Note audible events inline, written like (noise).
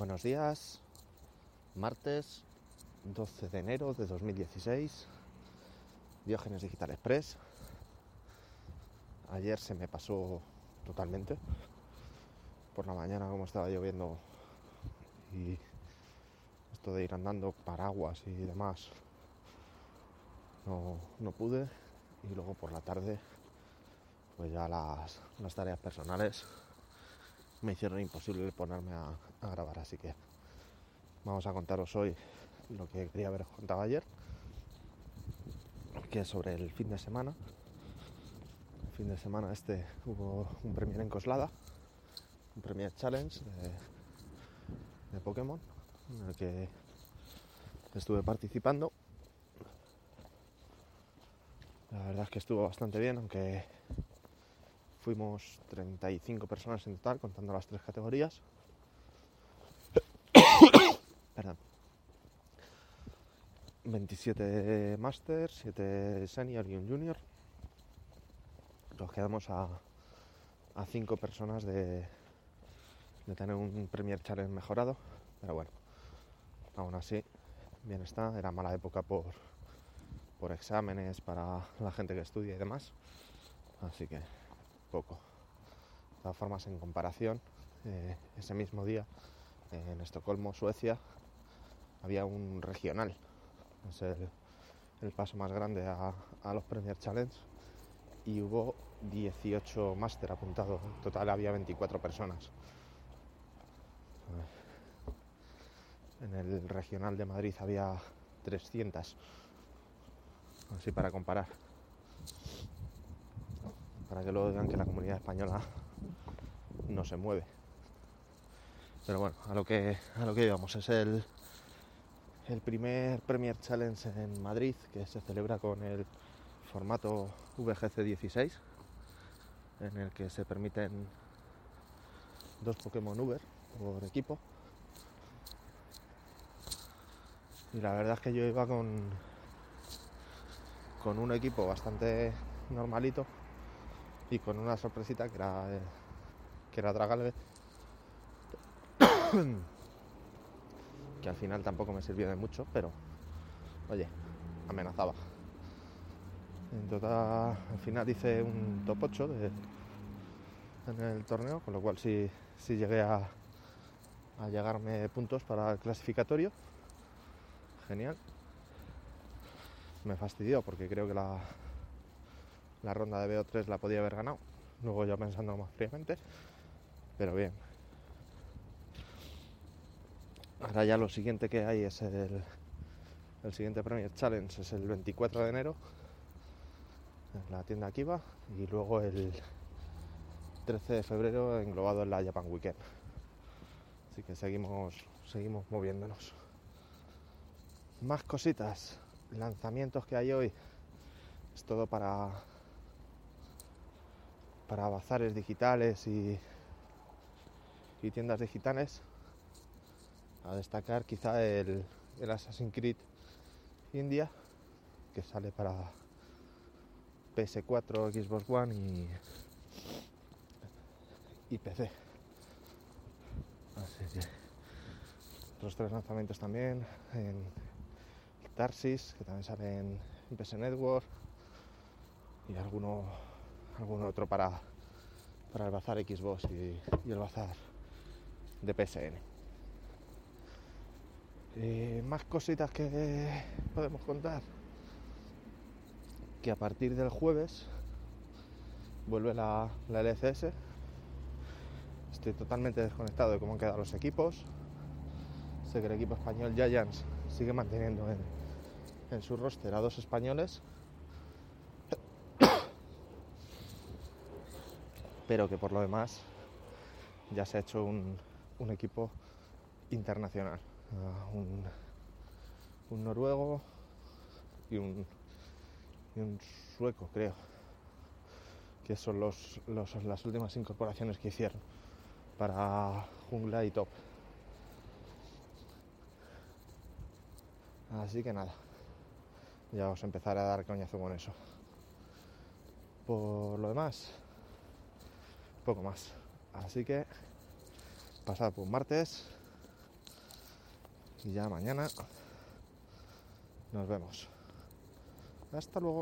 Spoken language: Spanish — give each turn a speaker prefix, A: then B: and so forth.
A: Buenos días, martes 12 de enero de 2016, Diógenes Digital Express. Ayer se me pasó totalmente. Por la mañana, como estaba lloviendo y esto de ir andando paraguas y demás, no, no pude. Y luego por la tarde, pues ya las, las tareas personales me hicieron imposible ponerme a, grabar. Así que vamos a contaros hoy lo que quería haber contado ayer, que es sobre el fin de semana. El fin de semana este hubo un Premier en Coslada, un Premier Challenge de, de Pokémon, en el que estuve participando. La verdad es que estuvo bastante bien, aunque fuimos 35 personas en total, contando las tres categorías. (coughs) Perdón. 27 Master, 7 Senior y un Junior. Nos quedamos a, a 5 personas de, de tener un Premier Challenge mejorado, pero bueno, aún así, bien está. Era mala época por, por exámenes para la gente que estudia y demás, así que poco. De todas formas, en comparación, eh, ese mismo día en Estocolmo, Suecia, había un regional. Es el, el paso más grande a, a, los Premier Challenge. Y hubo 18 máster apuntados. En total había 24 personas. En el regional de Madrid había 300. Así para comparar. Para que luego digan que la comunidad española (laughs) no se mueve. Pero bueno, a lo que, a lo que íbamos, es el, el primer Premier Challenge en Madrid que se celebra con el formato VGC 16, en el que se permiten dos Pokémon Uber por equipo. Y la verdad es que yo iba con, con un equipo bastante normalito y con una sorpresita que era, que era (coughs) que al final tampoco me sirvió de mucho, pero oye, amenazaba. En total, al final hice un top 8 de, en el torneo, con lo cual sí, sí llegué a, a llegarme puntos para el clasificatorio. Genial. Me fastidió porque creo que la, la ronda de BO3 la podía haber ganado. Luego ya pensando más fríamente. Pero bien, Ahora ya lo siguiente que hay es el, el siguiente Premier Challenge, es el 24 de enero en la tienda Akiva y luego el 13 de febrero englobado en la Japan Weekend. Así que seguimos, seguimos moviéndonos. Más cositas, lanzamientos que hay hoy. Es todo para para bazares digitales y, tiendas digitales a destacar quizá el, el Assassin's Creed India que sale para PS4, Xbox One y, y PC. Así que otros tres lanzamientos también en Tarsis, que también sale en, en PS Network y alguno, alguno otro para, para el bazar Xbox y, y el bazar de PSN. Eh, más cositas que podemos contar. Que a partir del jueves vuelve la, la, LCS. Estoy totalmente desconectado de cómo han quedado los equipos. Sé que el equipo español Giants sigue manteniendo en, en su roster a dos españoles. Pero que por lo demás ya se ha hecho un, un equipo internacional. Uh, un, un, noruego y un, y un, sueco, creo, que son los, los, las últimas incorporaciones que hicieron para jungla y top. Así que nada, ya os empezaré a dar coñazo con eso. Por lo demás, poco más. Así que pasar por martes y ya mañana nos vemos. Hasta luego.